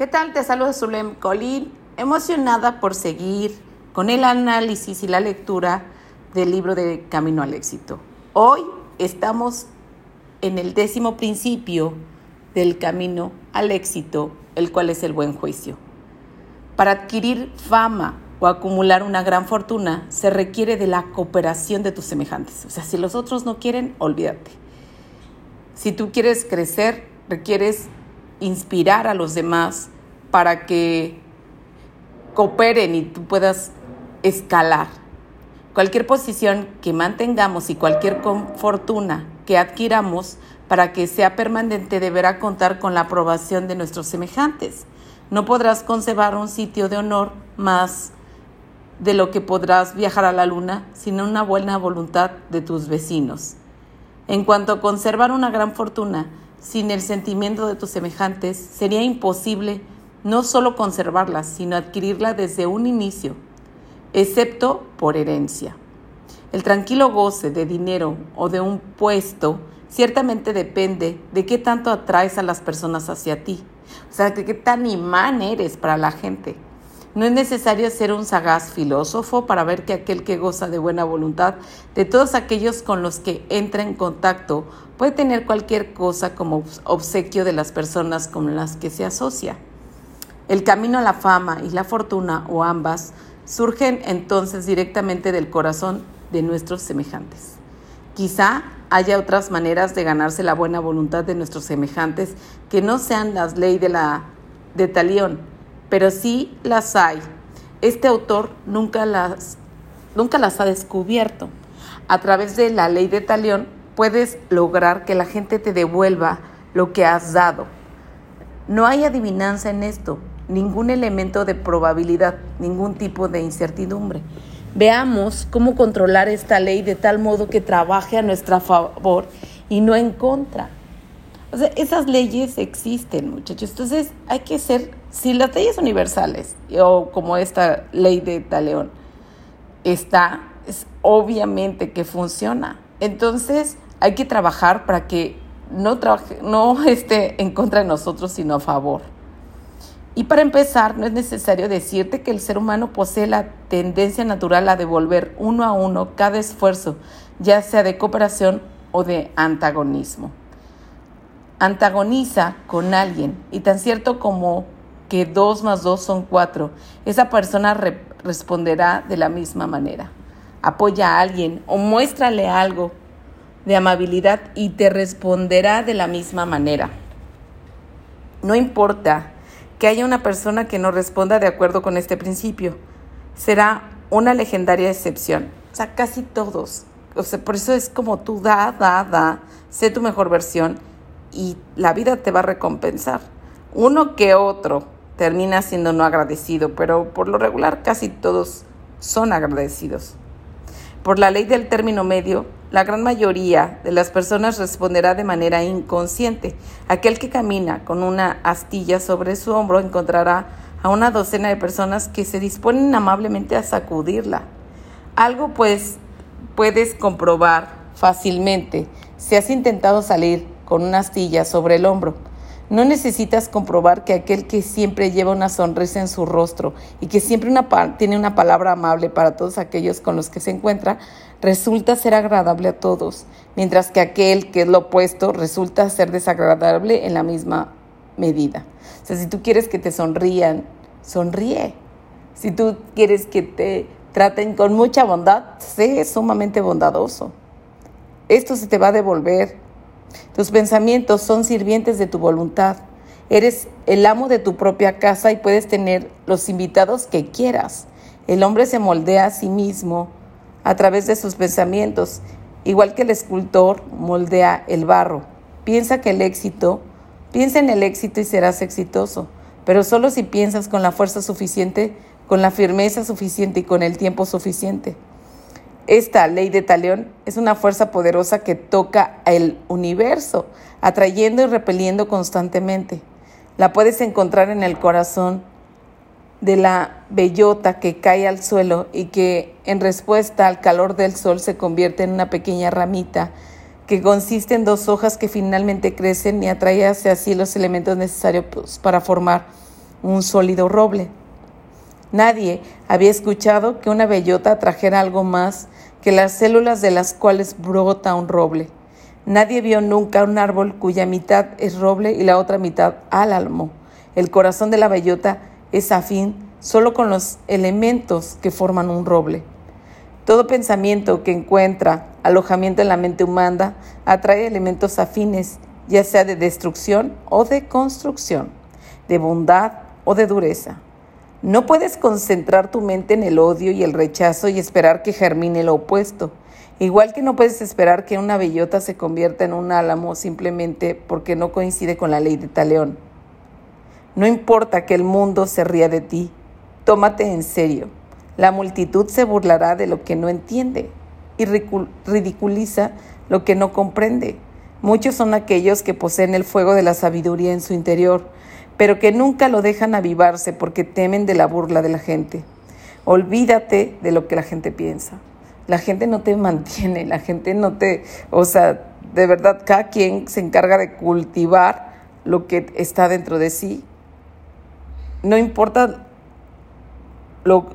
¿Qué tal? Te saluda Zulem Colín, emocionada por seguir con el análisis y la lectura del libro de Camino al Éxito. Hoy estamos en el décimo principio del camino al éxito, el cual es el buen juicio. Para adquirir fama o acumular una gran fortuna se requiere de la cooperación de tus semejantes. O sea, si los otros no quieren, olvídate. Si tú quieres crecer, requieres inspirar a los demás para que cooperen y tú puedas escalar. Cualquier posición que mantengamos y cualquier fortuna que adquiramos para que sea permanente deberá contar con la aprobación de nuestros semejantes. No podrás conservar un sitio de honor más de lo que podrás viajar a la luna sin una buena voluntad de tus vecinos. En cuanto a conservar una gran fortuna, sin el sentimiento de tus semejantes, sería imposible no solo conservarla, sino adquirirla desde un inicio, excepto por herencia. El tranquilo goce de dinero o de un puesto ciertamente depende de qué tanto atraes a las personas hacia ti, o sea, de qué tan imán eres para la gente. No es necesario ser un sagaz filósofo para ver que aquel que goza de buena voluntad de todos aquellos con los que entra en contacto puede tener cualquier cosa como obsequio de las personas con las que se asocia. El camino a la fama y la fortuna, o ambas, surgen entonces directamente del corazón de nuestros semejantes. Quizá haya otras maneras de ganarse la buena voluntad de nuestros semejantes que no sean las leyes de la de Talión, pero sí las hay. Este autor nunca las, nunca las ha descubierto. A través de la ley de Talión puedes lograr que la gente te devuelva lo que has dado. No hay adivinanza en esto, ningún elemento de probabilidad, ningún tipo de incertidumbre. Veamos cómo controlar esta ley de tal modo que trabaje a nuestra favor y no en contra. O sea, esas leyes existen, muchachos. Entonces hay que ser, si las leyes universales, o como esta ley de Taleón, está, es obviamente que funciona. Entonces hay que trabajar para que no, trabaje, no esté en contra de nosotros, sino a favor. Y para empezar, no es necesario decirte que el ser humano posee la tendencia natural a devolver uno a uno cada esfuerzo, ya sea de cooperación o de antagonismo antagoniza con alguien y tan cierto como que dos más dos son cuatro, esa persona responderá de la misma manera. Apoya a alguien o muéstrale algo de amabilidad y te responderá de la misma manera. No importa que haya una persona que no responda de acuerdo con este principio, será una legendaria excepción. O sea, casi todos. O sea, por eso es como tú da, da, da, sé tu mejor versión y la vida te va a recompensar. Uno que otro termina siendo no agradecido, pero por lo regular casi todos son agradecidos. Por la ley del término medio, la gran mayoría de las personas responderá de manera inconsciente. Aquel que camina con una astilla sobre su hombro encontrará a una docena de personas que se disponen amablemente a sacudirla. Algo pues puedes comprobar fácilmente si has intentado salir con una astilla sobre el hombro. No necesitas comprobar que aquel que siempre lleva una sonrisa en su rostro y que siempre tiene una palabra amable para todos aquellos con los que se encuentra, resulta ser agradable a todos, mientras que aquel que es lo opuesto resulta ser desagradable en la misma medida. O sea, si tú quieres que te sonrían, sonríe. Si tú quieres que te traten con mucha bondad, sé sumamente bondadoso. Esto se te va a devolver tus pensamientos son sirvientes de tu voluntad. Eres el amo de tu propia casa y puedes tener los invitados que quieras. El hombre se moldea a sí mismo a través de sus pensamientos, igual que el escultor moldea el barro. Piensa que el éxito, piensa en el éxito y serás exitoso, pero solo si piensas con la fuerza suficiente, con la firmeza suficiente y con el tiempo suficiente. Esta ley de Talión es una fuerza poderosa que toca el universo, atrayendo y repeliendo constantemente. La puedes encontrar en el corazón de la bellota que cae al suelo y que en respuesta al calor del sol se convierte en una pequeña ramita que consiste en dos hojas que finalmente crecen y atrae hacia sí los elementos necesarios pues, para formar un sólido roble. Nadie había escuchado que una bellota trajera algo más que las células de las cuales brota un roble. Nadie vio nunca un árbol cuya mitad es roble y la otra mitad álamo. El corazón de la bellota es afín solo con los elementos que forman un roble. Todo pensamiento que encuentra alojamiento en la mente humana atrae elementos afines, ya sea de destrucción o de construcción, de bondad o de dureza. No puedes concentrar tu mente en el odio y el rechazo y esperar que germine lo opuesto. Igual que no puedes esperar que una bellota se convierta en un álamo simplemente porque no coincide con la ley de Taleón. No importa que el mundo se ría de ti, tómate en serio. La multitud se burlará de lo que no entiende y ridiculiza lo que no comprende. Muchos son aquellos que poseen el fuego de la sabiduría en su interior, pero que nunca lo dejan avivarse porque temen de la burla de la gente. Olvídate de lo que la gente piensa. La gente no te mantiene, la gente no te, o sea, de verdad, cada quien se encarga de cultivar lo que está dentro de sí. No importa lo,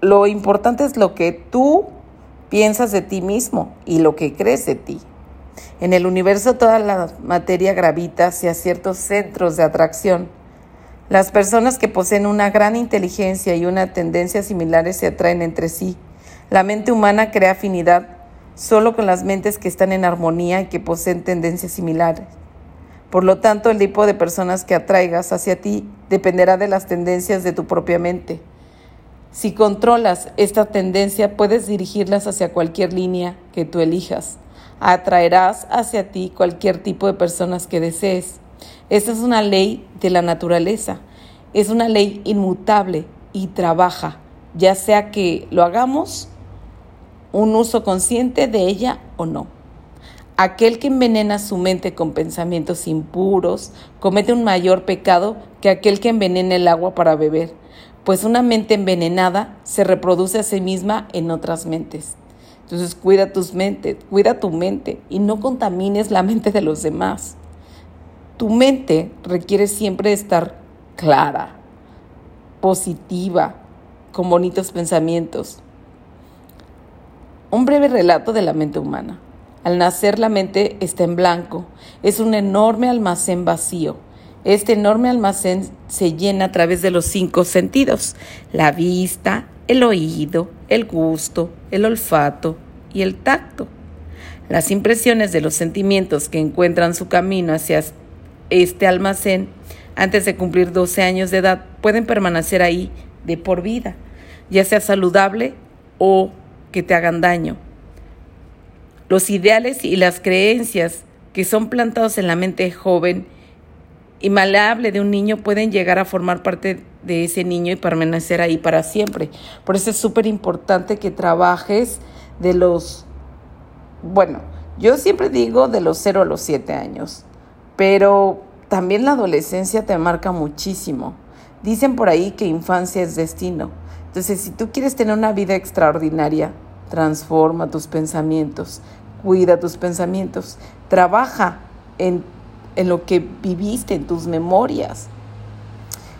lo importante es lo que tú piensas de ti mismo y lo que crees de ti. En el universo toda la materia gravita hacia ciertos centros de atracción. Las personas que poseen una gran inteligencia y una tendencia similares se atraen entre sí. La mente humana crea afinidad solo con las mentes que están en armonía y que poseen tendencias similares. Por lo tanto, el tipo de personas que atraigas hacia ti dependerá de las tendencias de tu propia mente. Si controlas esta tendencia, puedes dirigirlas hacia cualquier línea que tú elijas. Atraerás hacia ti cualquier tipo de personas que desees. Esta es una ley de la naturaleza. Es una ley inmutable y trabaja, ya sea que lo hagamos un uso consciente de ella o no. Aquel que envenena su mente con pensamientos impuros comete un mayor pecado que aquel que envenena el agua para beber pues una mente envenenada se reproduce a sí misma en otras mentes. Entonces cuida tus mentes, cuida tu mente y no contamines la mente de los demás. Tu mente requiere siempre estar clara, positiva, con bonitos pensamientos. Un breve relato de la mente humana. Al nacer la mente está en blanco, es un enorme almacén vacío este enorme almacén se llena a través de los cinco sentidos, la vista, el oído, el gusto, el olfato y el tacto. Las impresiones de los sentimientos que encuentran su camino hacia este almacén antes de cumplir 12 años de edad pueden permanecer ahí de por vida, ya sea saludable o que te hagan daño. Los ideales y las creencias que son plantados en la mente joven y maleable de un niño pueden llegar a formar parte de ese niño y permanecer ahí para siempre. Por eso es súper importante que trabajes de los, bueno, yo siempre digo de los 0 a los 7 años, pero también la adolescencia te marca muchísimo. Dicen por ahí que infancia es destino. Entonces, si tú quieres tener una vida extraordinaria, transforma tus pensamientos, cuida tus pensamientos, trabaja en en lo que viviste, en tus memorias.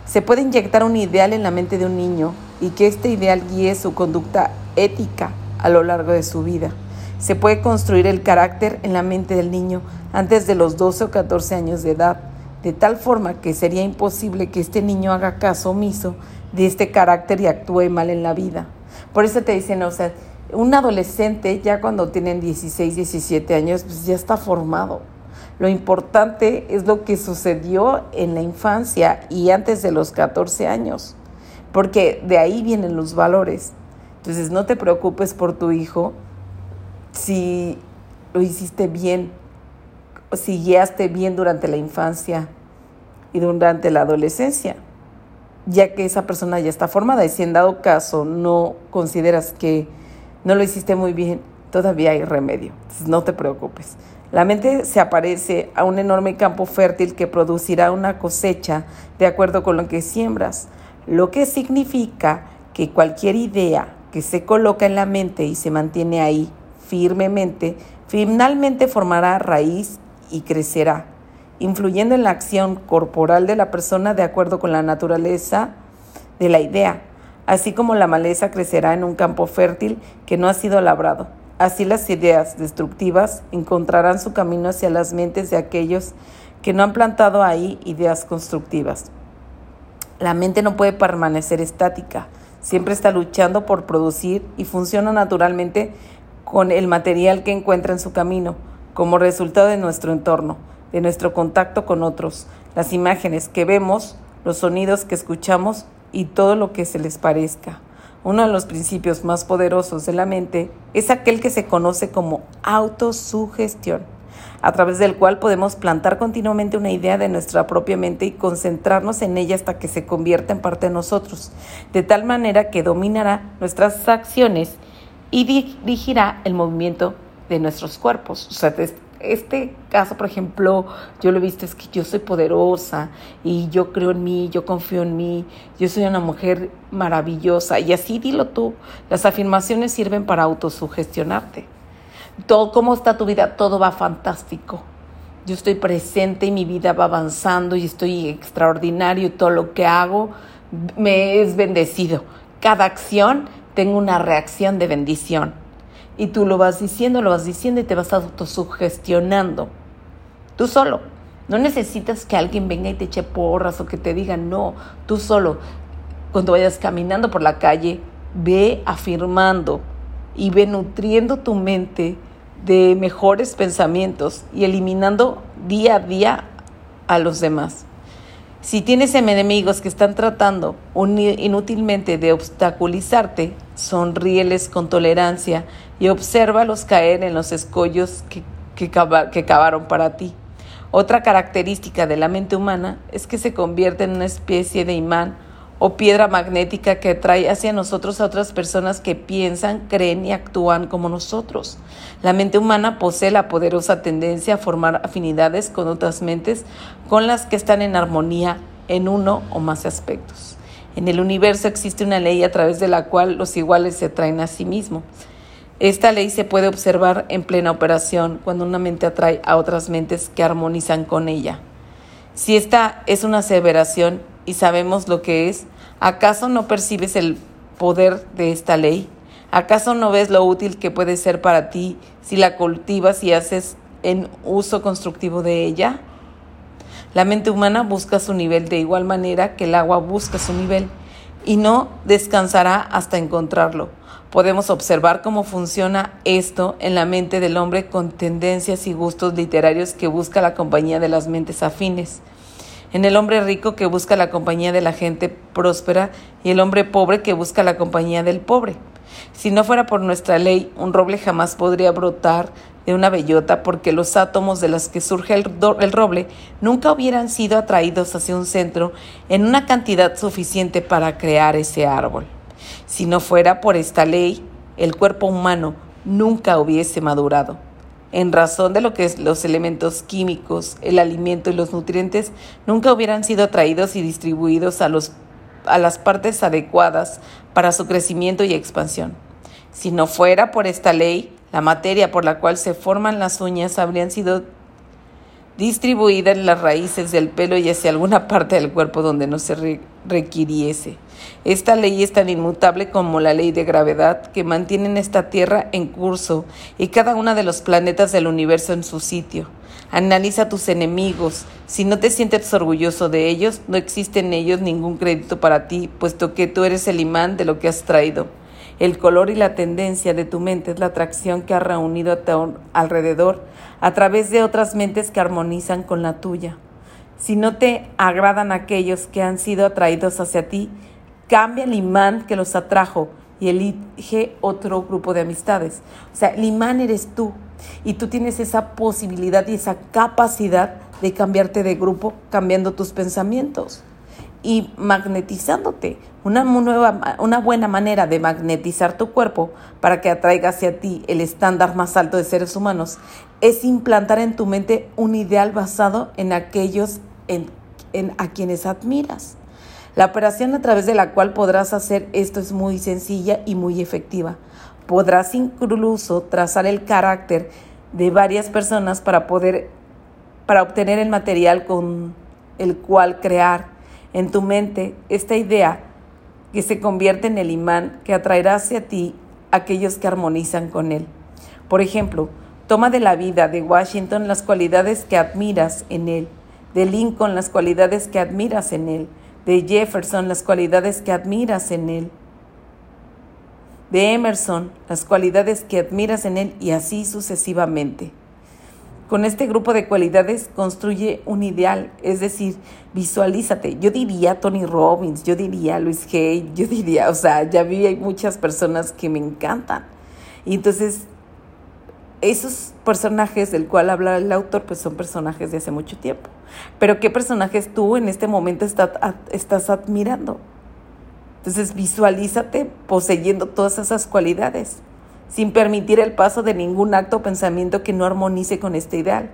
Se puede inyectar un ideal en la mente de un niño y que este ideal guíe su conducta ética a lo largo de su vida. Se puede construir el carácter en la mente del niño antes de los 12 o 14 años de edad, de tal forma que sería imposible que este niño haga caso omiso de este carácter y actúe mal en la vida. Por eso te dicen, o sea, un adolescente ya cuando tienen 16, 17 años, pues ya está formado lo importante es lo que sucedió en la infancia y antes de los 14 años, porque de ahí vienen los valores. Entonces no te preocupes por tu hijo si lo hiciste bien, si guiaste bien durante la infancia y durante la adolescencia, ya que esa persona ya está formada y si en dado caso no consideras que no lo hiciste muy bien, todavía hay remedio. Entonces no te preocupes. La mente se aparece a un enorme campo fértil que producirá una cosecha de acuerdo con lo que siembras, lo que significa que cualquier idea que se coloca en la mente y se mantiene ahí firmemente, finalmente formará raíz y crecerá. influyendo en la acción corporal de la persona de acuerdo con la naturaleza de la idea, así como la maleza crecerá en un campo fértil que no ha sido labrado. Así las ideas destructivas encontrarán su camino hacia las mentes de aquellos que no han plantado ahí ideas constructivas. La mente no puede permanecer estática, siempre está luchando por producir y funciona naturalmente con el material que encuentra en su camino, como resultado de nuestro entorno, de nuestro contacto con otros, las imágenes que vemos, los sonidos que escuchamos y todo lo que se les parezca. Uno de los principios más poderosos de la mente es aquel que se conoce como autosugestión, a través del cual podemos plantar continuamente una idea de nuestra propia mente y concentrarnos en ella hasta que se convierta en parte de nosotros, de tal manera que dominará nuestras acciones y dirigirá el movimiento de nuestros cuerpos. O sea, este caso, por ejemplo, yo lo he visto, es que yo soy poderosa y yo creo en mí, yo confío en mí, yo soy una mujer maravillosa. Y así dilo tú, las afirmaciones sirven para autosugestionarte. Todo, ¿Cómo está tu vida? Todo va fantástico. Yo estoy presente y mi vida va avanzando y estoy extraordinario y todo lo que hago me es bendecido. Cada acción tengo una reacción de bendición y tú lo vas diciendo, lo vas diciendo y te vas autosugestionando. Tú solo. No necesitas que alguien venga y te eche porras o que te diga no. Tú solo. Cuando vayas caminando por la calle, ve afirmando y ve nutriendo tu mente de mejores pensamientos y eliminando día a día a los demás. Si tienes enemigos que están tratando inútilmente de obstaculizarte, sonríeles con tolerancia y obsérvalos caer en los escollos que, que, que cavaron para ti. Otra característica de la mente humana es que se convierte en una especie de imán o piedra magnética que atrae hacia nosotros a otras personas que piensan, creen y actúan como nosotros. La mente humana posee la poderosa tendencia a formar afinidades con otras mentes con las que están en armonía en uno o más aspectos. En el universo existe una ley a través de la cual los iguales se atraen a sí mismos. Esta ley se puede observar en plena operación cuando una mente atrae a otras mentes que armonizan con ella. Si esta es una aseveración y sabemos lo que es, ¿acaso no percibes el poder de esta ley? ¿Acaso no ves lo útil que puede ser para ti si la cultivas y haces en uso constructivo de ella? La mente humana busca su nivel de igual manera que el agua busca su nivel y no descansará hasta encontrarlo. Podemos observar cómo funciona esto en la mente del hombre con tendencias y gustos literarios que busca la compañía de las mentes afines en el hombre rico que busca la compañía de la gente próspera y el hombre pobre que busca la compañía del pobre. Si no fuera por nuestra ley, un roble jamás podría brotar de una bellota porque los átomos de los que surge el, el, roble nunca hubieran sido atraídos hacia un centro en una cantidad suficiente para crear ese árbol. Si no fuera por esta ley, el cuerpo humano nunca hubiese madurado en razón de lo que es los elementos químicos, el alimento y los nutrientes nunca hubieran sido traídos y distribuidos a, los, a las partes adecuadas para su crecimiento y expansión. Si no fuera por esta ley, la materia por la cual se forman las uñas habrían sido distribuida en las raíces del pelo y hacia alguna parte del cuerpo donde no se requiriese. Esta ley es tan inmutable como la ley de gravedad que mantiene esta Tierra en curso y cada uno de los planetas del universo en su sitio. Analiza tus enemigos. Si no te sientes orgulloso de ellos, no existe en ellos ningún crédito para ti, puesto que tú eres el imán de lo que has traído. El color y la tendencia de tu mente es la atracción que ha reunido a tu alrededor a través de otras mentes que armonizan con la tuya. Si no te agradan aquellos que han sido atraídos hacia ti, cambia el imán que los atrajo y elige otro grupo de amistades. O sea, el imán eres tú y tú tienes esa posibilidad y esa capacidad de cambiarte de grupo cambiando tus pensamientos y magnetizándote. Una, nueva, una buena manera de magnetizar tu cuerpo para que atraiga hacia ti el estándar más alto de seres humanos es implantar en tu mente un ideal basado en aquellos en, en, a quienes admiras. La operación a través de la cual podrás hacer esto es muy sencilla y muy efectiva. Podrás incluso trazar el carácter de varias personas para poder para obtener el material con el cual crear en tu mente esta idea que se convierte en el imán que atraerá hacia ti aquellos que armonizan con él. Por ejemplo, toma de la vida de Washington las cualidades que admiras en él, de Lincoln las cualidades que admiras en él, de Jefferson las cualidades que admiras en él, de Emerson las cualidades que admiras en él y así sucesivamente. Con este grupo de cualidades construye un ideal, es decir, visualízate. Yo diría Tony Robbins, yo diría Luis Hay, yo diría, o sea, ya vi hay muchas personas que me encantan. Y entonces, esos personajes del cual habla el autor, pues son personajes de hace mucho tiempo. Pero ¿qué personajes tú en este momento estás admirando? Entonces, visualízate poseyendo todas esas cualidades sin permitir el paso de ningún acto o pensamiento que no armonice con este ideal.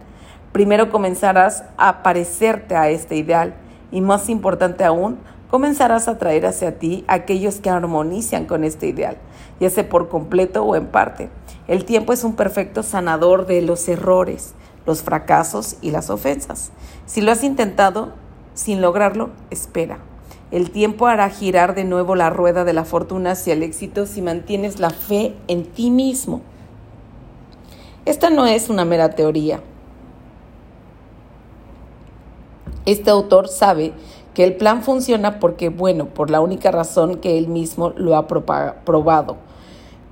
Primero comenzarás a parecerte a este ideal y más importante aún, comenzarás a traer hacia ti aquellos que armonizan con este ideal, ya sea por completo o en parte. El tiempo es un perfecto sanador de los errores, los fracasos y las ofensas. Si lo has intentado sin lograrlo, espera. El tiempo hará girar de nuevo la rueda de la fortuna hacia el éxito si mantienes la fe en ti mismo. Esta no es una mera teoría. Este autor sabe que el plan funciona porque, bueno, por la única razón que él mismo lo ha probado.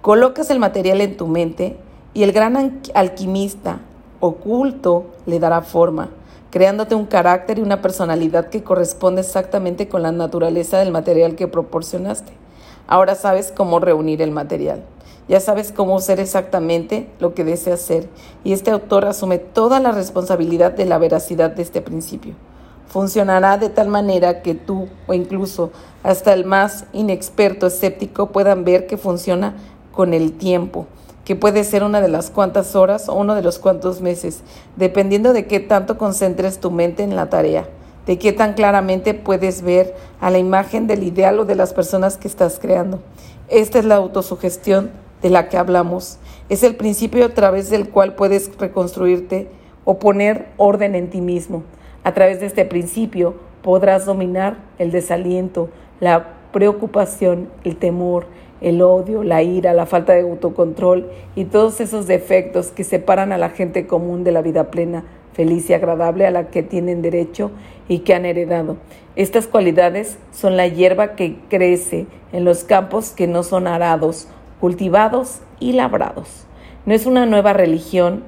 Colocas el material en tu mente y el gran alquimista oculto le dará forma creándote un carácter y una personalidad que corresponde exactamente con la naturaleza del material que proporcionaste. Ahora sabes cómo reunir el material. Ya sabes cómo ser exactamente lo que deseas ser. Y este autor asume toda la responsabilidad de la veracidad de este principio. Funcionará de tal manera que tú o incluso hasta el más inexperto escéptico puedan ver que funciona con el tiempo que puede ser una de las cuantas horas o uno de los cuantos meses, dependiendo de qué tanto concentres tu mente en la tarea, de qué tan claramente puedes ver a la imagen del ideal o de las personas que estás creando. Esta es la autosugestión de la que hablamos. Es el principio a través del cual puedes reconstruirte o poner orden en ti mismo. A través de este principio podrás dominar el desaliento, la preocupación, el temor, el odio, la ira, la falta de autocontrol y todos esos defectos que separan a la gente común de la vida plena, feliz y agradable a la que tienen derecho y que han heredado. Estas cualidades son la hierba que crece en los campos que no son arados, cultivados y labrados. No es una nueva religión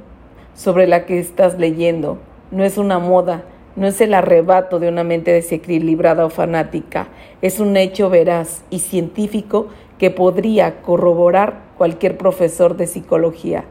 sobre la que estás leyendo, no es una moda, no es el arrebato de una mente desequilibrada o fanática, es un hecho veraz y científico que podría corroborar cualquier profesor de psicología.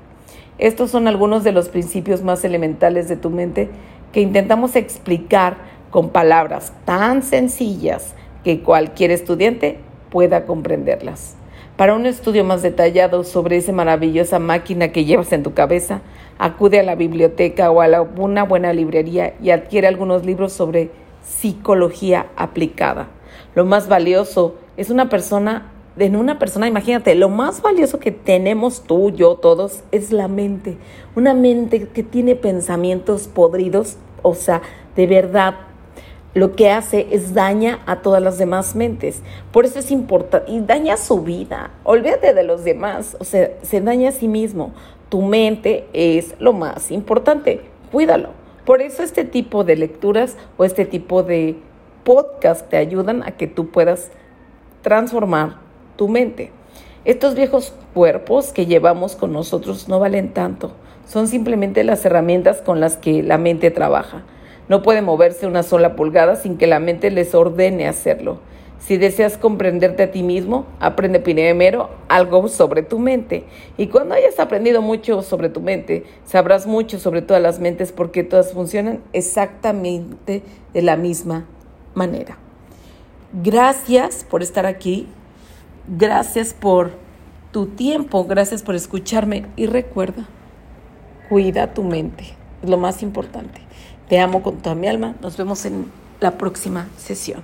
Estos son algunos de los principios más elementales de tu mente que intentamos explicar con palabras tan sencillas que cualquier estudiante pueda comprenderlas. Para un estudio más detallado sobre esa maravillosa máquina que llevas en tu cabeza, acude a la biblioteca o a una buena librería y adquiere algunos libros sobre psicología aplicada. Lo más valioso es una persona en una persona, imagínate, lo más valioso que tenemos tú, yo, todos, es la mente. Una mente que tiene pensamientos podridos, o sea, de verdad, lo que hace es daña a todas las demás mentes. Por eso es importante, y daña su vida. Olvídate de los demás, o sea, se daña a sí mismo. Tu mente es lo más importante, cuídalo. Por eso este tipo de lecturas o este tipo de podcast te ayudan a que tú puedas transformar tu mente. Estos viejos cuerpos que llevamos con nosotros no valen tanto, son simplemente las herramientas con las que la mente trabaja. No puede moverse una sola pulgada sin que la mente les ordene hacerlo. Si deseas comprenderte a ti mismo, aprende primero algo sobre tu mente. Y cuando hayas aprendido mucho sobre tu mente, sabrás mucho sobre todas las mentes porque todas funcionan exactamente de la misma manera. Gracias por estar aquí. Gracias por tu tiempo, gracias por escucharme y recuerda, cuida tu mente, es lo más importante. Te amo con toda mi alma, nos vemos en la próxima sesión.